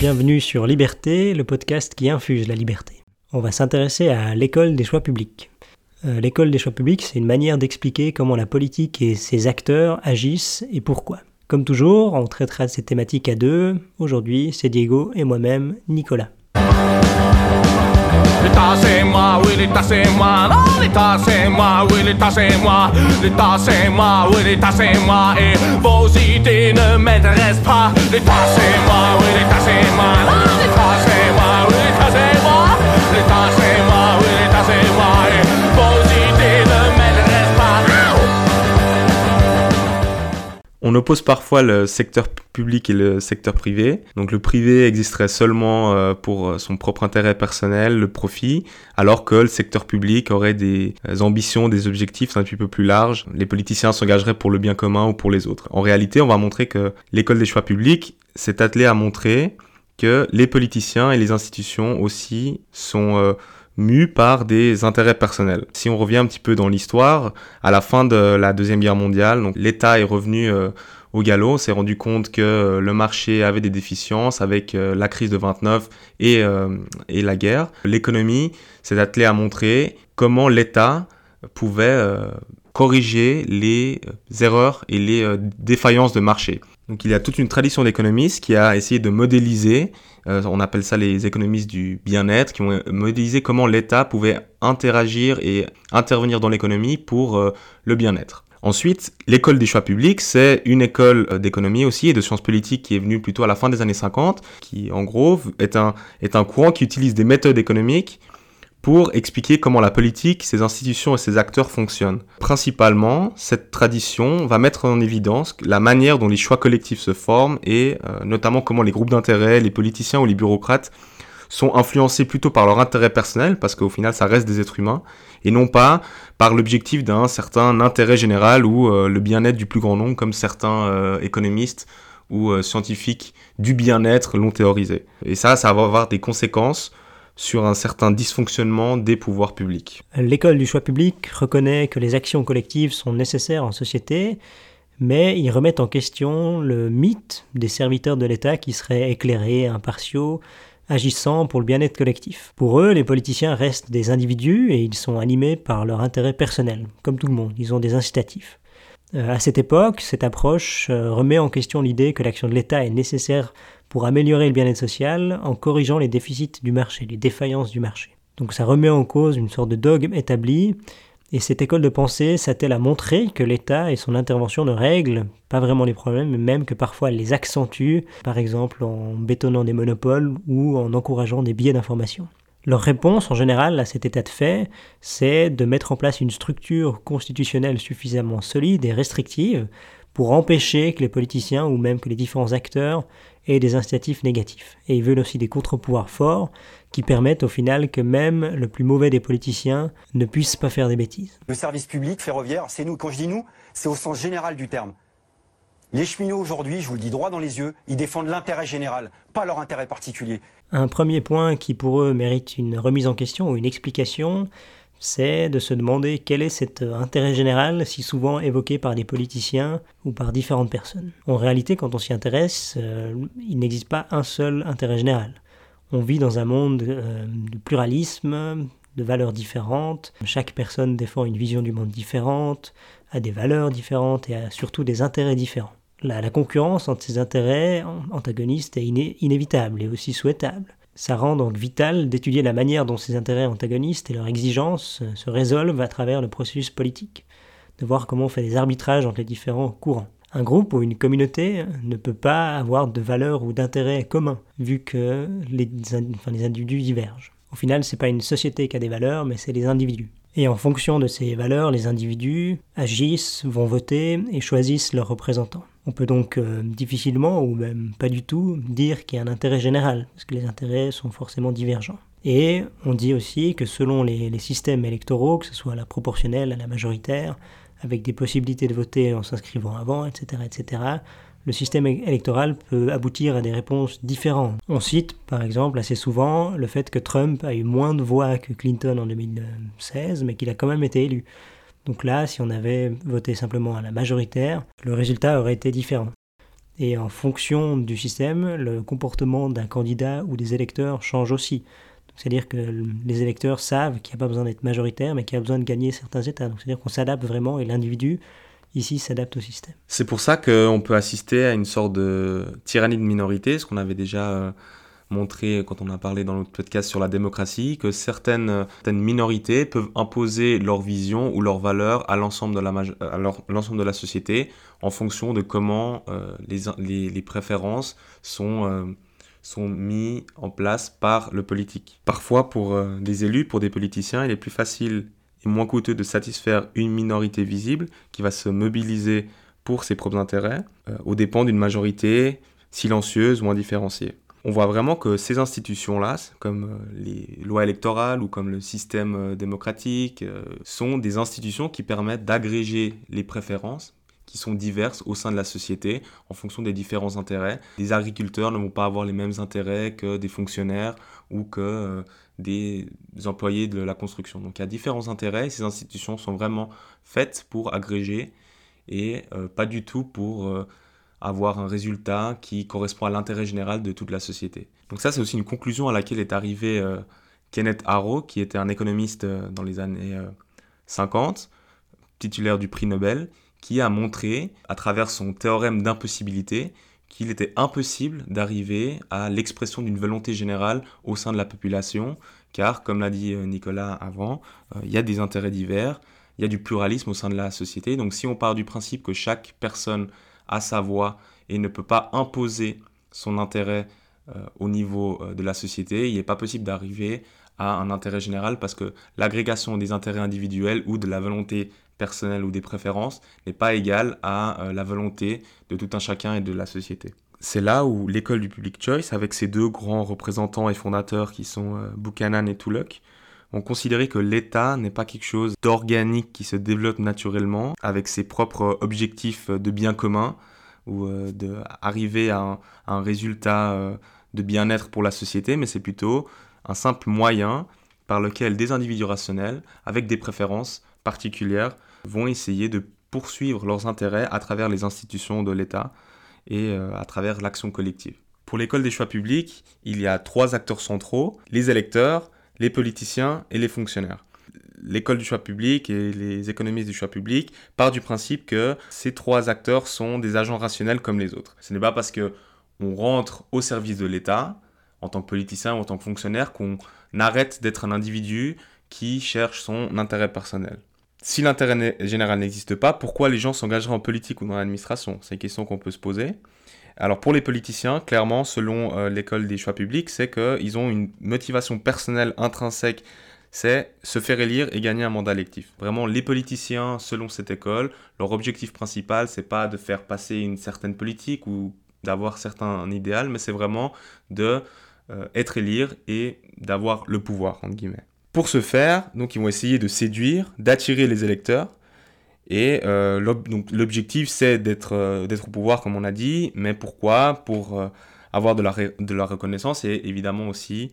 Bienvenue sur Liberté, le podcast qui infuse la liberté. On va s'intéresser à l'école des choix publics. Euh, l'école des choix publics, c'est une manière d'expliquer comment la politique et ses acteurs agissent et pourquoi. Comme toujours, on traitera de ces thématiques à deux. Aujourd'hui, c'est Diego et moi-même, Nicolas. L'État c'est moi, oui l'État c'est moi, non l'État c'est moi, oui l'État c'est moi, l'État c'est moi, oui l'État c'est moi, et vos idées ne m'intéressent pas, l'État c'est moi, oui l'État c'est moi, non l'État c'est moi, oui l'État c'est moi, l'État c'est moi, oui On oppose parfois le secteur public et le secteur privé. Donc le privé existerait seulement euh, pour euh, son propre intérêt personnel, le profit, alors que le secteur public aurait des euh, ambitions, des objectifs un petit peu plus larges. Les politiciens s'engageraient pour le bien commun ou pour les autres. En réalité, on va montrer que l'école des choix publics s'est attelée à montrer que les politiciens et les institutions aussi sont mus par des intérêts personnels. Si on revient un petit peu dans l'histoire, à la fin de la Deuxième Guerre mondiale, l'État est revenu au galop, s'est rendu compte que euh, le marché avait des déficiences avec euh, la crise de 29 et, euh, et la guerre. L'économie s'est attelée à montrer comment l'État pouvait corriger les erreurs et les défaillances de marché. Donc il y a toute une tradition d'économistes qui a essayé de modéliser, on appelle ça les économistes du bien-être, qui ont modélisé comment l'État pouvait interagir et intervenir dans l'économie pour le bien-être. Ensuite, l'école des choix publics, c'est une école euh, d'économie aussi et de sciences politiques qui est venue plutôt à la fin des années 50, qui en gros est un, est un courant qui utilise des méthodes économiques pour expliquer comment la politique, ses institutions et ses acteurs fonctionnent. Principalement, cette tradition va mettre en évidence la manière dont les choix collectifs se forment et euh, notamment comment les groupes d'intérêt, les politiciens ou les bureaucrates sont influencés plutôt par leur intérêt personnel, parce qu'au final ça reste des êtres humains, et non pas par l'objectif d'un certain intérêt général ou euh, le bien-être du plus grand nombre, comme certains euh, économistes ou scientifiques du bien-être l'ont théorisé. Et ça, ça va avoir des conséquences sur un certain dysfonctionnement des pouvoirs publics. L'école du choix public reconnaît que les actions collectives sont nécessaires en société, mais ils remettent en question le mythe des serviteurs de l'État qui seraient éclairés, impartiaux, agissant pour le bien-être collectif. Pour eux, les politiciens restent des individus et ils sont animés par leur intérêt personnel, comme tout le monde, ils ont des incitatifs. Euh, à cette époque, cette approche euh, remet en question l'idée que l'action de l'État est nécessaire pour améliorer le bien-être social en corrigeant les déficits du marché, les défaillances du marché. Donc ça remet en cause une sorte de dogme établi et cette école de pensée s'attelle à montrer que l'État et son intervention ne règlent pas vraiment les problèmes, mais même que parfois elle les accentue, par exemple en bétonnant des monopoles ou en encourageant des biais d'information. Leur réponse en général à cet état de fait, c'est de mettre en place une structure constitutionnelle suffisamment solide et restrictive pour empêcher que les politiciens ou même que les différents acteurs aient des incitatifs négatifs. Et ils veulent aussi des contre-pouvoirs forts qui permettent au final que même le plus mauvais des politiciens ne puisse pas faire des bêtises. Le service public ferroviaire, c'est nous. Quand je dis nous, c'est au sens général du terme. Les cheminots aujourd'hui, je vous le dis droit dans les yeux, ils défendent l'intérêt général, pas leur intérêt particulier. Un premier point qui pour eux mérite une remise en question ou une explication, c'est de se demander quel est cet intérêt général si souvent évoqué par des politiciens ou par différentes personnes. En réalité, quand on s'y intéresse, euh, il n'existe pas un seul intérêt général. On vit dans un monde euh, de pluralisme, de valeurs différentes. Chaque personne défend une vision du monde différente, a des valeurs différentes et a surtout des intérêts différents. La, concurrence entre ces intérêts antagonistes est inévitable et aussi souhaitable. Ça rend donc vital d'étudier la manière dont ces intérêts antagonistes et leurs exigences se résolvent à travers le processus politique, de voir comment on fait des arbitrages entre les différents courants. Un groupe ou une communauté ne peut pas avoir de valeurs ou d'intérêts communs, vu que les, individus divergent. Au final, c'est pas une société qui a des valeurs, mais c'est les individus. Et en fonction de ces valeurs, les individus agissent, vont voter et choisissent leurs représentants. On peut donc euh, difficilement, ou même pas du tout, dire qu'il y a un intérêt général, parce que les intérêts sont forcément divergents. Et on dit aussi que selon les, les systèmes électoraux, que ce soit la proportionnelle à la majoritaire, avec des possibilités de voter en s'inscrivant avant, etc., etc., le système électoral peut aboutir à des réponses différentes. On cite par exemple assez souvent le fait que Trump a eu moins de voix que Clinton en 2016, mais qu'il a quand même été élu. Donc là, si on avait voté simplement à la majoritaire, le résultat aurait été différent. Et en fonction du système, le comportement d'un candidat ou des électeurs change aussi. C'est-à-dire que les électeurs savent qu'il n'y a pas besoin d'être majoritaire, mais qu'il y a besoin de gagner certains États. C'est-à-dire qu'on s'adapte vraiment et l'individu, ici, s'adapte au système. C'est pour ça qu'on peut assister à une sorte de tyrannie de minorité, ce qu'on avait déjà euh, montré quand on a parlé dans notre podcast sur la démocratie, que certaines, certaines minorités peuvent imposer leur vision ou leurs valeurs à l'ensemble de, la, de la société en fonction de comment euh, les, les, préférences sont... Euh, sont en place par le politique. Parfois, pour euh, des élus, pour des politiciens, il est plus facile et moins coûteux de satisfaire une minorité visible qui va se mobiliser pour ses propres intérêts, euh, aux dépens d'une majorité silencieuse ou indifférenciée. On voit vraiment que ces institutions-là, comme euh, les lois électorales ou comme le système démocratique, sont des institutions qui permettent d'agréger les préférences, qui sont diverses au sein de la société en fonction des différents intérêts. Les agriculteurs ne vont pas avoir les mêmes intérêts que des fonctionnaires ou que euh, des employés de la construction. Donc il y a différents intérêts et ces institutions sont vraiment faites pour agréger et euh, pas du tout pour euh, avoir un résultat qui correspond à l'intérêt général de toute la société. Donc ça c'est aussi une conclusion à laquelle est arrivé Kenneth Arrow qui était un économiste dans les années 50, titulaire du prix Nobel qui a montré, à travers son théorème d'impossibilité, qu'il était impossible d'arriver à l'expression d'une volonté générale au sein de la population, car, comme l'a dit euh, Nicolas avant, euh, il y a des intérêts divers, il y a du pluralisme au sein de la société. Donc si on part du principe que chaque personne a sa voix et ne peut pas imposer son intérêt euh, au niveau de la société, il n'est pas possible d'arriver à un intérêt général parce que l'agrégation des intérêts individuels ou de la volonté personnelle ou des préférences n'est pas égale à euh, la volonté de tout un chacun et de la société. C'est là où l'école du public choice, avec ses deux grands représentants et fondateurs qui sont euh, Buchanan et Tulloch, ont considéré que l'État n'est pas quelque chose d'organique qui se développe naturellement avec ses propres objectifs de bien commun ou euh, d'arriver à, à, un résultat de bien-être pour la société, mais c'est plutôt un simple moyen par lequel des individus rationnels, avec des préférences particulières, vont essayer de poursuivre leurs intérêts à travers les institutions de l'État et euh, à travers l'action collective. Pour l'école des choix publics, il y a trois acteurs centraux, les électeurs, les politiciens et les fonctionnaires. L'école du choix public et les économistes du choix public partent du principe que ces trois acteurs sont des agents rationnels comme les autres. Ce n'est pas parce que on rentre au service de l'État en tant que politicien ou en tant que fonctionnaire qu'on arrête d'être un individu qui cherche son intérêt personnel. Si l'intérêt général n'existe pas, pourquoi les gens s'engageraient en politique ou dans l'administration? C'est une question qu'on peut se poser. Alors pour les politiciens, clairement, selon euh, l'école des choix publics, c'est qu'ils ont une motivation personnelle intrinsèque, c'est se faire élire et gagner un mandat électif. Vraiment, les politiciens, selon cette école, leur objectif principal, c'est pas de faire passer une certaine politique ou d'avoir certains idéal, mais c'est vraiment de euh, être élire et d'avoir le pouvoir, entre guillemets. Pour ce faire, donc ils vont essayer de séduire, d'attirer les électeurs. Et euh, l'objectif, c'est euh, d'être au pouvoir, comme on a dit. Mais pourquoi? Pour avoir de la, de la reconnaissance et évidemment aussi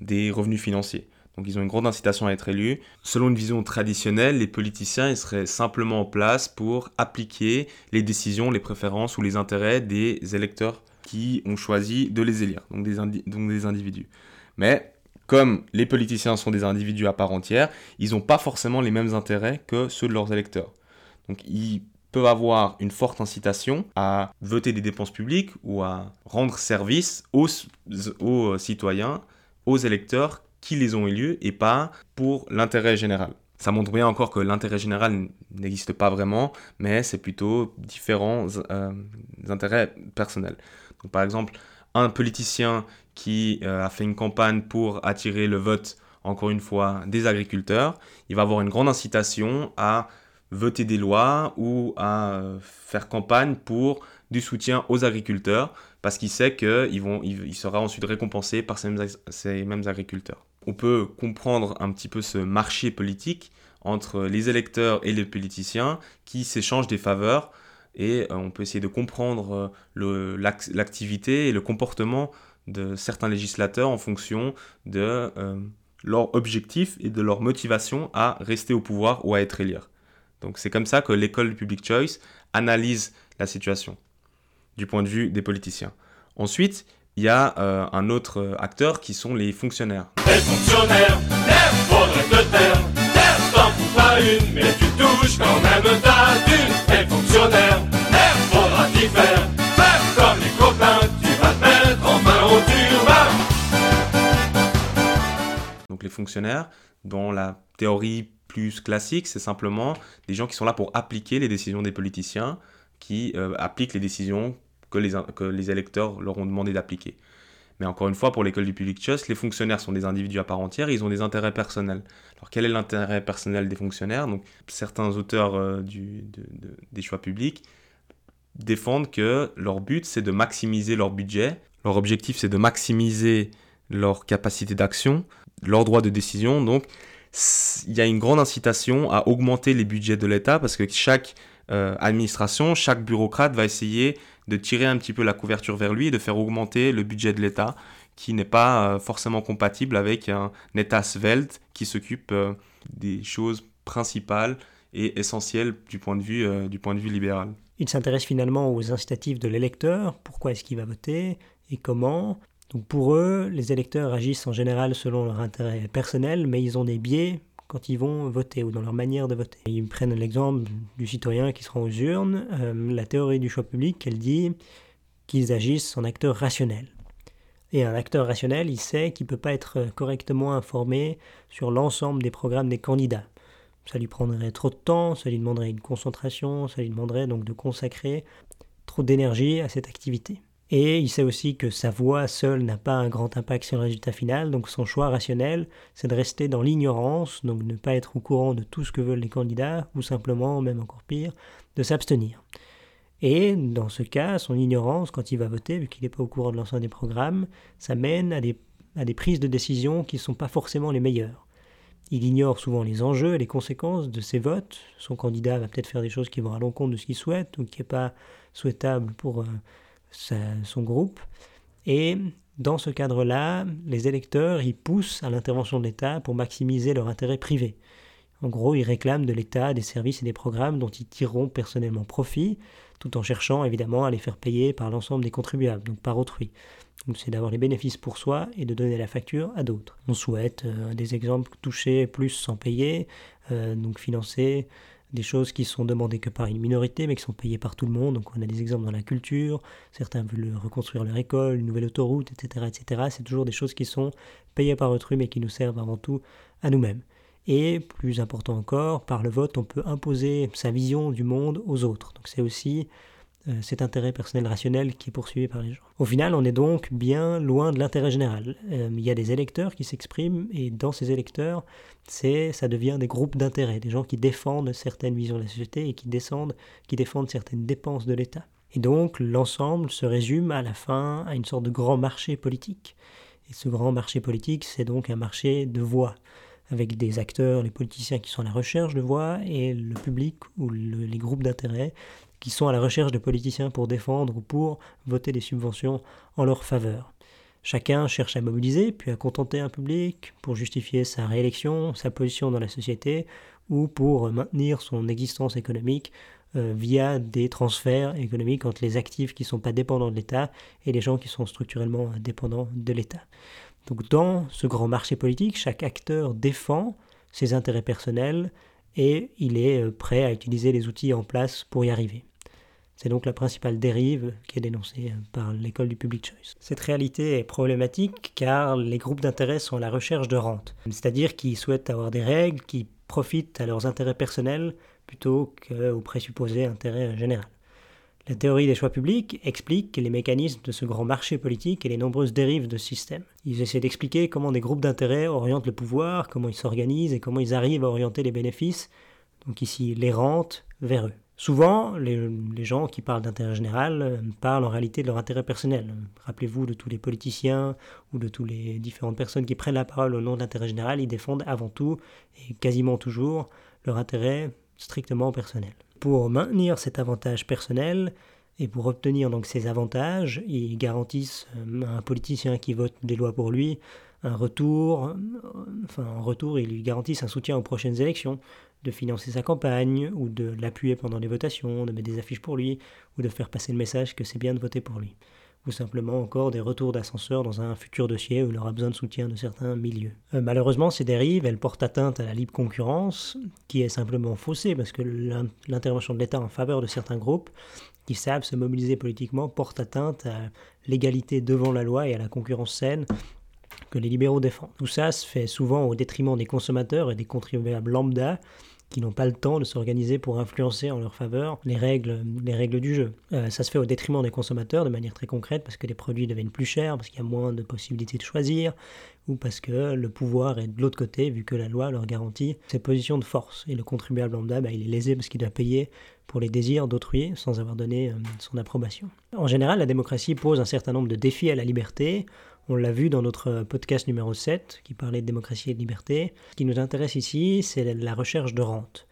des revenus financiers. Donc ils ont une grande incitation à être élus. Selon une vision traditionnelle, les politiciens ils seraient simplement en place pour appliquer les décisions, les préférences ou les intérêts des électeurs qui ont choisi de les élire, donc des, donc des individus. Mais comme les politiciens sont des individus à part entière, ils n'ont pas forcément les mêmes intérêts que ceux de leurs électeurs. Donc ils peuvent avoir une forte incitation à voter des dépenses publiques ou à rendre service aux, aux citoyens, aux électeurs qui les ont élus et pas pour l'intérêt général. Ça montre bien encore que l'intérêt général n'existe pas vraiment, mais c'est plutôt différents euh, intérêts personnels. Par exemple, un politicien qui euh, a fait une campagne pour attirer le vote, encore une fois, des agriculteurs, il va avoir une grande incitation à voter des lois ou à euh, faire campagne pour du soutien aux agriculteurs parce qu'il sait qu'il il sera ensuite récompensé par ces mêmes agriculteurs on peut comprendre un petit peu ce marché politique entre les électeurs et les politiciens qui s'échangent des faveurs et euh, on peut essayer de comprendre euh, l'activité et le comportement de certains législateurs en fonction de leur objectif et de leur motivation à rester au pouvoir ou à être élire. Donc c'est comme ça que l'école du public choice analyse la situation. du point de vue des politiciens. Ensuite, il y a euh, un autre euh, acteur qui sont les fonctionnaires. Les fonctionnaires, faudrait te taire, t'en pas une, mais tu touches quand même ta thune. Les fonctionnaires, faudra t'y faire, faire comme les copains, tu vas te mettre en main au turbin. Donc les fonctionnaires, dans la théorie plus classique, c'est simplement des gens qui sont là pour appliquer les décisions des politiciens, qui euh, appliquent les décisions que les, électeurs leur ont demandé d'appliquer. Mais encore une fois, pour l'école du public trust, les fonctionnaires sont des individus à part entière, ils ont des intérêts personnels. Alors quel est l'intérêt personnel des fonctionnaires? Donc certains auteurs euh, du, des choix publics défendent que leur but c'est de maximiser leur budget, leur objectif c'est de maximiser leur capacité d'action, leur droit de décision. Donc il y a une grande incitation à augmenter les budgets de l'État parce que chaque euh, administration, chaque bureaucrate va essayer de tirer un petit peu la couverture vers lui et de faire augmenter le budget de l'État qui n'est pas euh, forcément compatible avec un État svelte qui s'occupe euh, des choses principales et essentielles du point de vue, du point de vue libéral. Il s'intéresse finalement aux incitatifs de l'électeur, pourquoi est-ce qu'il va voter et comment? Pour eux, les électeurs agissent en général selon leur intérêt personnel, mais ils ont des biais quand ils vont voter ou dans leur manière de voter. Ils prennent l'exemple du citoyen qui se rend aux urnes. Euh, la théorie du choix public, elle dit qu'ils agissent en acteurs rationnels. Et un acteur rationnel, il sait qu'il ne peut pas être correctement informé sur l'ensemble des programmes des candidats. Ça lui prendrait trop de temps, ça lui demanderait une concentration, ça lui demanderait donc de consacrer trop d'énergie à cette activité. Et il sait aussi que sa voix seule n'a pas un grand impact sur le résultat final, donc son choix rationnel, c'est de rester dans l'ignorance, donc ne pas être au courant de tout ce que veulent les candidats, ou simplement, même encore pire, de s'abstenir. Et dans ce cas, son ignorance, quand il va voter, vu qu'il n'est pas au courant de l'ensemble des programmes, ça mène à des, prises de décision qui ne sont pas forcément les meilleures. Il ignore souvent les enjeux et les conséquences de ses votes. Son candidat va peut-être faire des choses qui vont à l'encontre de ce qu'il souhaite ou qui n'est pas souhaitable pour euh, son groupe. Et dans ce cadre-là, les électeurs y poussent à l'intervention de l'État pour maximiser leur intérêt privé. En gros, ils réclament de l'État des services et des programmes dont ils tireront personnellement profit, tout en cherchant évidemment à les faire payer par l'ensemble des contribuables, donc par autrui. Donc c'est d'avoir les bénéfices pour soi et de donner la facture à d'autres. On souhaite euh, des exemples touchés plus sans payer, euh, donc financer des choses qui sont demandées que par une minorité, mais qui sont payées par tout le monde. Donc on a des exemples dans la culture, certains veulent reconstruire leur école, une nouvelle autoroute, etc. etc. C'est toujours des choses qui sont payées par autrui, mais qui nous servent avant tout à nous-mêmes. Et plus important encore, par le vote, on peut imposer sa vision du monde aux autres. Donc c'est aussi cet intérêt personnel rationnel qui est poursuivi par les gens. Au final, on est donc bien loin de l'intérêt général. Euh, il y a des électeurs qui s'expriment et dans ces électeurs, c'est ça devient des groupes d'intérêt, des gens qui défendent certaines visions de la société et qui, descendent, qui défendent certaines dépenses de l'État. Et donc l'ensemble se résume à la fin à une sorte de grand marché politique. Et ce grand marché politique, c'est donc un marché de voix avec des acteurs, les politiciens qui sont à la recherche de voix et le public ou les groupes d'intérêt qui sont à la recherche de politiciens pour défendre ou pour voter des subventions en leur faveur. Chacun cherche à mobiliser, puis à contenter un public pour justifier sa réélection, sa position dans la société, ou pour maintenir son existence économique euh, via des transferts économiques entre les actifs qui ne sont pas dépendants de l'État et les gens qui sont structurellement dépendants de l'État. Donc dans ce grand marché politique, chaque acteur défend ses intérêts personnels et il est euh, prêt à utiliser les outils en place pour y arriver. C'est donc la principale dérive qui est dénoncée par l'école du public choice. Cette réalité est problématique car les groupes d'intérêt sont à la recherche de rente, c'est-à-dire qu'ils souhaitent avoir des règles qui profitent à leurs intérêts personnels plutôt qu'aux présupposés intérêts généraux. La théorie des choix publics explique les mécanismes de ce grand marché politique et les nombreuses dérives de ce système. Ils essaient d'expliquer comment des groupes d'intérêt orientent le pouvoir, comment ils s'organisent et comment ils arrivent à orienter les bénéfices, donc ici les rentes, vers eux. Souvent, les, gens qui parlent d'intérêt général euh, parlent en réalité de leur intérêt personnel. Rappelez-vous de tous les politiciens ou de toutes les différentes personnes qui prennent la parole au nom de l'intérêt général, ils défendent avant tout et quasiment toujours leur intérêt strictement personnel. Pour maintenir cet avantage personnel et pour obtenir donc ces avantages, ils garantissent euh, à un politicien qui vote des lois pour lui un retour, enfin en retour, ils lui garantissent un soutien aux prochaines élections, de financer sa campagne, ou de l'appuyer pendant les votations, de mettre des affiches pour lui, ou de faire passer le message que c'est bien de voter pour lui ou simplement encore des retours d'ascenseur dans un futur dossier où il aura besoin de soutien de certains milieux. Euh, malheureusement, ces dérives, elles portent atteinte à la libre concurrence, qui est simplement faussée parce que l'intervention de l'État en faveur de certains groupes qui savent se mobiliser politiquement porte atteinte à l'égalité devant la loi et à la concurrence saine que les libéraux défendent. Tout ça se fait souvent au détriment des consommateurs et des contribuables lambda qui n'ont pas le temps de s'organiser pour influencer en leur faveur les règles, les règles du jeu. Euh, ça se fait au détriment des consommateurs de manière très concrète parce que les produits deviennent plus chers, parce qu'il y a moins de possibilités de choisir, ou parce que le pouvoir est de l'autre côté vu que la loi leur garantit ces positions de force. Et le contribuable lambda, bah, il est lésé parce qu'il doit payer pour les désirs d'autrui sans avoir donné euh, son approbation. En général, la démocratie pose un certain nombre de défis à la liberté. On l'a vu dans notre podcast numéro 7 qui parlait de démocratie et de liberté. Ce qui nous intéresse ici, c'est la recherche de rente.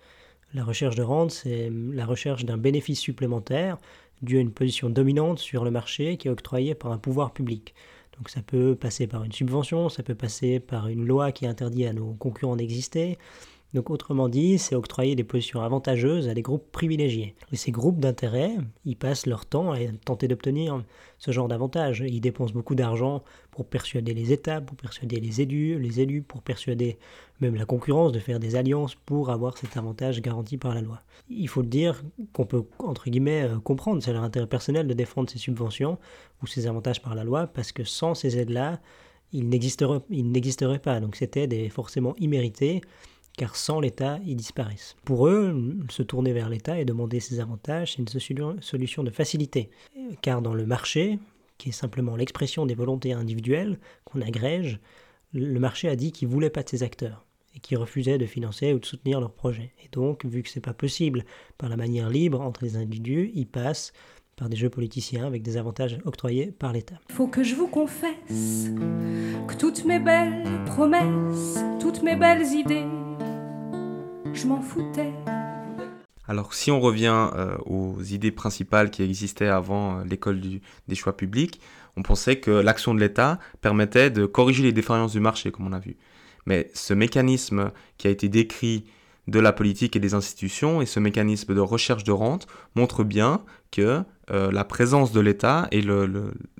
La recherche de rente, c'est la recherche d'un bénéfice supplémentaire dû à une position dominante sur le marché qui est octroyée par un pouvoir public. Donc ça peut passer par une subvention, ça peut passer par une loi qui interdit à nos concurrents d'exister, donc autrement dit, c'est octroyer des positions avantageuses à des groupes privilégiés. Et ces groupes d'intérêt, ils passent leur temps à tenter d'obtenir ce genre d'avantages. Ils dépensent beaucoup d'argent pour persuader les États, pour persuader les élus, les élus, pour persuader même la concurrence de faire des alliances pour avoir cet avantage garanti par la loi. Il faut le dire qu'on peut, entre guillemets, euh, comprendre, c'est leur intérêt personnel de défendre ces subventions ou ces avantages par la loi, parce que sans ces aides-là, ils n'existeraient pas. Donc c'était forcément immérités car sans l'État, ils disparaissent. Pour eux, se tourner vers l'État et demander ses avantages, c'est une solution de facilité, car dans le marché, qui est simplement l'expression des volontés individuelles qu'on agrège, le marché a dit qu'il voulait pas de ces acteurs et qu'il refusait de financer ou de soutenir leurs projets. Et donc, vu que c'est pas possible par la manière libre entre les individus, ils passent par des jeux politiciens avec des avantages octroyés par l'État. Je m'en foutais. Alors si on revient euh, aux idées principales qui existaient avant euh, l'école des choix publics, on pensait que l'action de l'État permettait de corriger les défaillances du marché, comme on a vu. Mais ce mécanisme qui a été décrit de la politique et des institutions et ce mécanisme de recherche de rente montre bien que euh, la présence de l'État et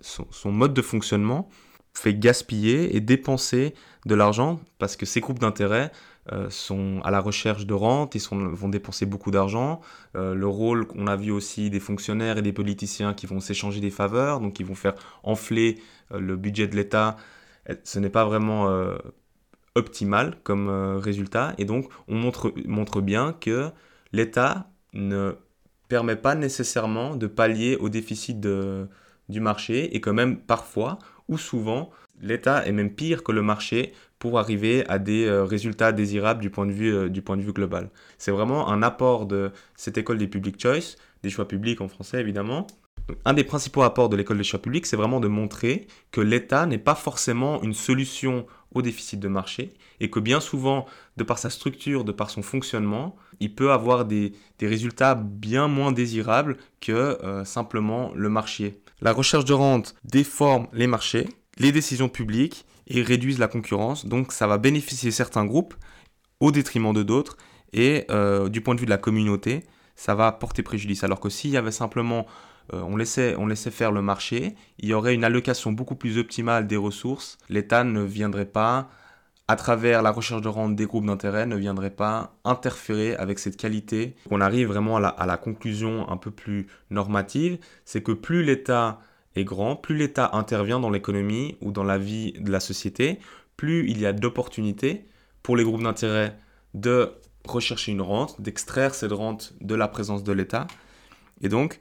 son, mode de fonctionnement fait gaspiller et dépenser de l'argent parce que ces groupes d'intérêt euh, sont à la recherche de rente, ils vont dépenser beaucoup d'argent. Euh, le rôle qu'on a vu aussi des fonctionnaires et des politiciens qui vont s'échanger des faveurs, donc qui vont faire enfler euh, le budget de l'État, ce n'est pas vraiment optimal comme résultat. Et donc on montre, montre bien que l'État ne permet pas nécessairement de pallier au déficit du marché et que même parfois ou souvent l'État est même pire que le marché pour arriver à des euh, résultats désirables du point de vue, euh, du point de vue global. C'est vraiment un apport de cette école des public choice, des choix publics en français évidemment. Un des principaux apports de l'école des choix publics, c'est vraiment de montrer que l'État n'est pas forcément une solution au déficit de marché et que bien souvent, de par sa structure, de par son fonctionnement, il peut avoir des, résultats bien moins désirables que euh, simplement le marché. La recherche de rente déforme les marchés, les décisions publiques et réduisent la concurrence. Donc ça va bénéficier certains groupes au détriment de d'autres. Et euh, du point de vue de la communauté, ça va porter préjudice. Alors que s'il y avait simplement, euh, on, laissait, on laissait faire le marché, il y aurait une allocation beaucoup plus optimale des ressources. L'État ne viendrait pas, à travers la recherche de rente des groupes d'intérêt, ne viendrait pas interférer avec cette qualité. On arrive vraiment à la, à la conclusion un peu plus normative, c'est que plus l'État est grand, plus l'État intervient dans l'économie ou dans la vie de la société, plus il y a d'opportunités pour les groupes d'intérêt de rechercher une rente, d'extraire cette rente de la présence de l'État. Et donc,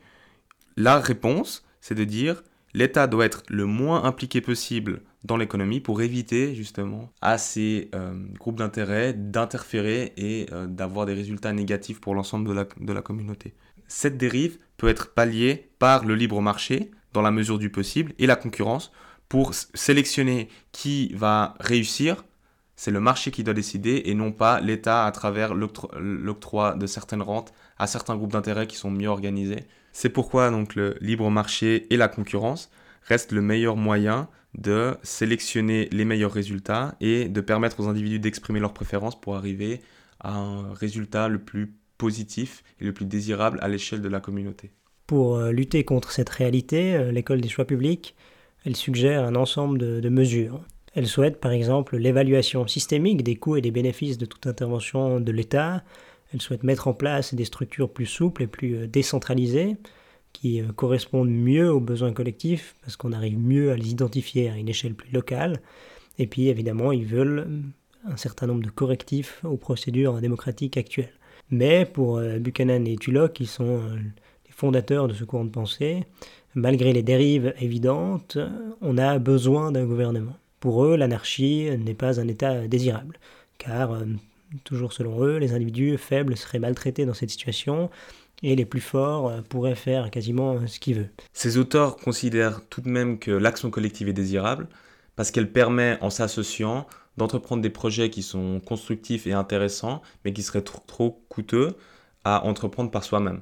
la réponse, c'est de dire l'État doit être le moins impliqué possible dans l'économie pour éviter justement à ces euh, groupes d'intérêt d'interférer et euh, d'avoir des résultats négatifs pour l'ensemble de la, de la communauté. Cette dérive peut être palliée par le libre marché, dans la mesure du possible et la concurrence pour sélectionner qui va réussir. C'est le marché qui doit décider et non pas l'État à travers l'octroi de certaines rentes à certains groupes d'intérêts qui sont mieux organisés. C'est pourquoi le libre marché et la concurrence reste le meilleur moyen de sélectionner les meilleurs résultats et de permettre aux individus d'exprimer leurs préférences pour arriver à un résultat le plus positif et le plus désirable à l'échelle de la communauté. Pour euh, lutter contre cette réalité, euh, l'école des choix publics, elle suggère un ensemble de, mesures. Elle souhaite par exemple l'évaluation systémique des coûts et des bénéfices de toute intervention de l'État. Elle souhaite mettre en place des structures plus souples et plus euh, décentralisées qui correspondent mieux aux besoins collectifs parce qu'on arrive mieux à les identifier à une échelle plus locale. Et puis évidemment, ils veulent un certain nombre de correctifs aux procédures démocratiques actuelles. Mais pour Buchanan et Tulloch, qui sont fondateurs de ce courant de pensée, malgré les dérives évidentes, on a besoin d'un gouvernement. Pour eux, l'anarchie n'est pas un état désirable, car, euh, toujours selon eux, les individus faibles seraient maltraités dans cette situation, et les plus forts euh, pourraient faire quasiment ce qu'ils veulent. Ces auteurs considèrent tout de même que l'action collective est désirable, parce qu'elle permet, en s'associant, d'entreprendre des projets qui sont constructifs et intéressants, mais qui seraient trop coûteux à entreprendre par soi-même.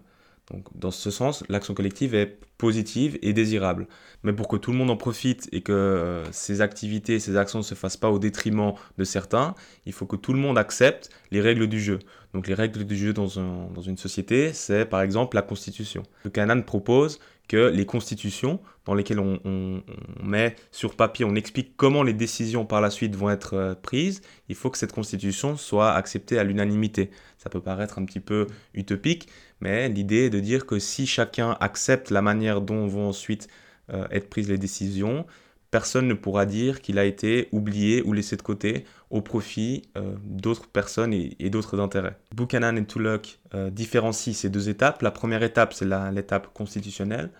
Donc, dans ce sens, l'action collective est positive et désirable. Mais pour que tout le monde en profite et que euh, ces activités, ces actions ne se fassent pas au détriment de certains, il faut que tout le monde accepte les règles du jeu. Donc les règles du jeu dans, une société, c'est par exemple la constitution. Le Canan propose que les constitutions, dans lesquelles on, met sur papier, on explique comment les décisions par la suite vont être euh, prises, il faut que cette constitution soit acceptée à l'unanimité. Ça peut paraître un petit peu utopique, mais l'idée est de dire que si chacun accepte la manière dont vont ensuite euh, être prises les décisions, personne ne pourra dire qu'il a été oublié ou laissé de côté au profit euh, d'autres personnes et, d'autres intérêts. Buchanan et Tulloch euh, différencient ces deux étapes. La première étape, c'est l'étape constitutionnelle,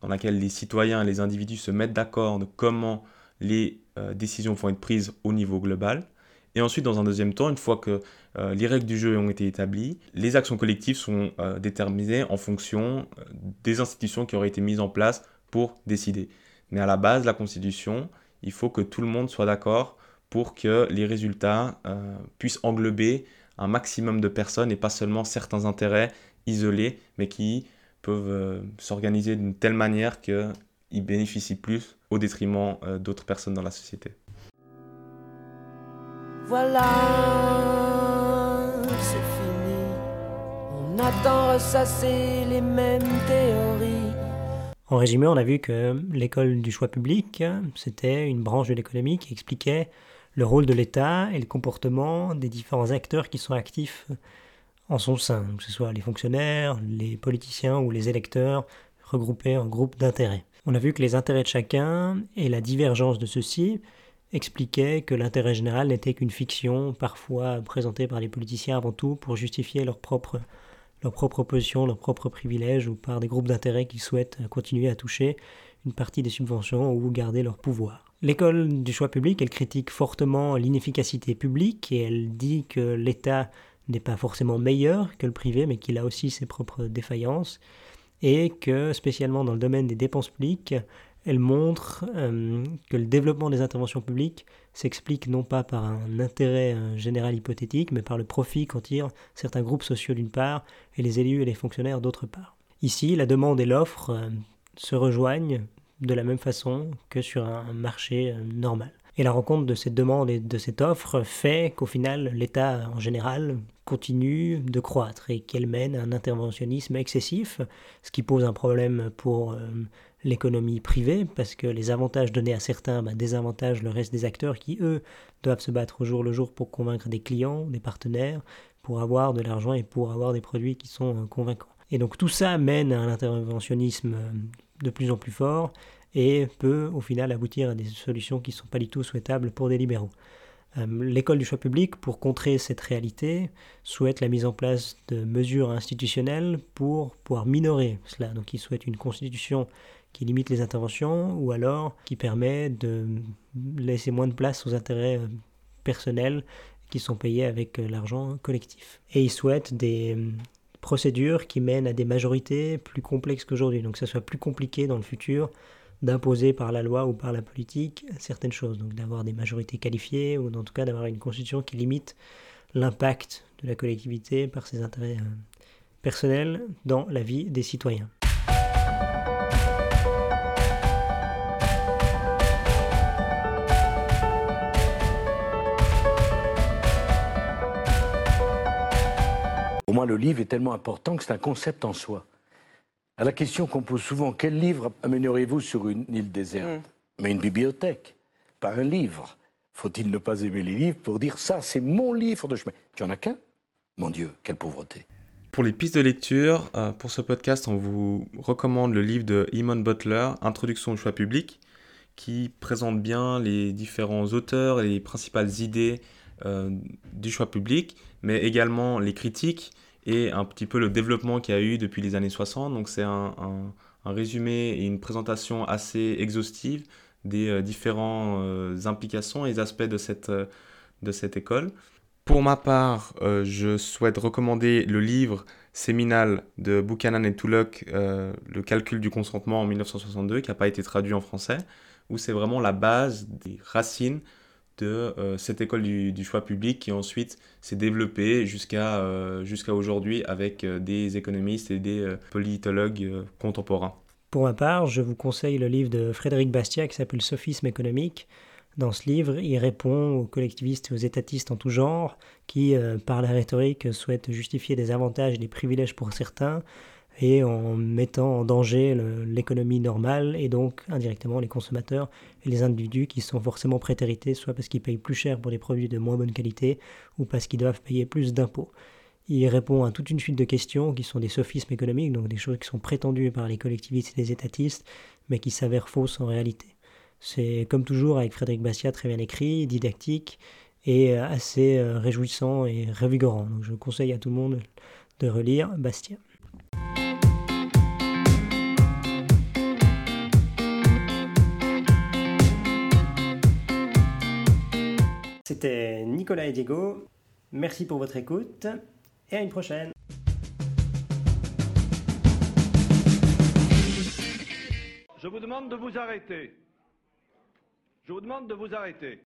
dans laquelle les citoyens et les individus se mettent d'accord de comment les décisions vont être prises au niveau global. Et ensuite, dans un deuxième temps, une fois que euh, les règles du jeu ont été établies, les actions collectives sont euh, déterminées en fonction euh, des institutions qui auraient été mises en place pour décider. Mais à la base, la Constitution, il faut que tout le monde soit d'accord pour que les résultats puissent englober un maximum de personnes et pas seulement certains intérêts isolés, mais qui peuvent s'organiser d'une telle manière qu'ils bénéficient plus au détriment d'autres personnes dans la société. Voilà, c'est fini. On attend ressasser les mêmes théories. En résumé, on a vu que l'école du choix public, c'était une branche de l'économie qui expliquait le rôle de l'État et le comportement des différents acteurs qui sont actifs en son sein, que ce soit les fonctionnaires, les politiciens ou les électeurs regroupés en groupes d'intérêts. On a vu que les intérêts de chacun et la divergence de ceux-ci expliquait que l'intérêt général n'était qu'une fiction, parfois présentée par les politiciens avant tout pour justifier leur propre, leur propre position, leurs propres privilèges ou par des groupes d'intérêt qui souhaitent continuer à toucher une partie des subventions ou garder leur pouvoir. L'école du choix public, elle critique fortement l'inefficacité publique et elle dit que l'État n'est pas forcément meilleur que le privé, mais qu'il a aussi ses propres défaillances, et que, spécialement dans le domaine des dépenses publiques, elle montre euh, que le développement des interventions publiques s'explique non pas par un intérêt euh, général hypothétique, mais par le profit qu'en tirent certains groupes sociaux d'une part et les élus et les fonctionnaires d'autre part. Ici, la demande et l'offre euh, se rejoignent de la même façon que sur un marché normal. Et la rencontre de cette demande et de cette offre fait qu'au final, l'État en général continue de croître et qu'elle mène à un interventionnisme excessif, ce qui pose un problème pour l'économie privée, parce que les avantages donnés à certains bah, désavantagent le reste des acteurs qui, eux, doivent se battre au jour le jour pour convaincre des clients, des partenaires, pour avoir de l'argent et pour avoir des produits qui sont euh, convaincants. Et donc tout ça mène à un interventionnisme euh, de plus en plus fort et peut au final aboutir à des solutions qui ne sont pas du tout souhaitables pour des libéraux. Euh, l'école du choix public, pour contrer cette réalité, souhaite la mise en place de mesures institutionnelles pour pouvoir minorer cela. Donc il souhaite une constitution qui limite les interventions ou alors qui permet de laisser moins de place aux intérêts euh, personnels qui sont payés avec euh, l'argent collectif. Et ils souhaitent des procédures qui mènent à des majorités plus complexes qu'aujourd'hui, donc que ça soit plus compliqué dans le futur d'imposer par la loi ou par la politique certaines choses, donc d'avoir des majorités qualifiées ou en tout cas d'avoir une constitution qui limite l'impact de la collectivité par ses intérêts euh, personnels dans la vie des citoyens. Pour moi, le livre est tellement important que c'est un concept en soi. À la question qu'on pose souvent, quel livre amènerez-vous sur une île déserte mm. Mais une bibliothèque, pas un livre. Faut-il ne pas aimer les livres pour dire ça, c'est mon livre de chemin? Tu en as qu'un? Mon Dieu, quelle pauvreté. Pour les pistes de lecture, euh, pour ce podcast, on vous recommande le livre de Eamon Butler, Introduction au choix public, qui présente bien les différents auteurs et les principales idées euh, du choix public, mais également les critiques et un petit peu le développement qu'il y a eu depuis les années 60. Donc c'est un, résumé et une présentation assez exhaustive des euh, différentes implications et aspects de cette, de cette école. Pour ma part, euh, je souhaite recommander le livre séminal de Buchanan et Tulloch, euh, Le calcul du consentement en 1962, qui n'a pas été traduit en français, où c'est vraiment la base des racines de euh, cette école du, choix public qui ensuite s'est développée jusqu'à jusqu'à aujourd'hui avec des économistes et des politologues contemporains. Pour ma part, je vous conseille le livre de Frédéric Bastiat qui s'appelle Sophisme économique dans ce livre, il répond aux collectivistes et aux étatistes en tout genre qui, euh, par la rhétorique, souhaitent justifier des avantages et des privilèges pour certains et en mettant en danger l'économie normale et donc indirectement les consommateurs et les individus qui sont forcément prétérités, soit parce qu'ils payent plus cher pour des produits de moins bonne qualité ou parce qu'ils doivent payer plus d'impôts. Il répond à toute une suite de questions qui sont des sophismes économiques, donc des choses qui sont prétendues par les collectivistes et les étatistes, mais qui s'avèrent fausses en réalité. C'est comme toujours avec Frédéric Bastiat, très bien écrit, didactique et euh, assez euh, réjouissant et revigorant. Je conseille à tout le monde de relire Bastiat. C'était Nicolas et Diego. Merci pour votre écoute et à une prochaine. Je vous demande de vous arrêter. Je vous demande de vous arrêter.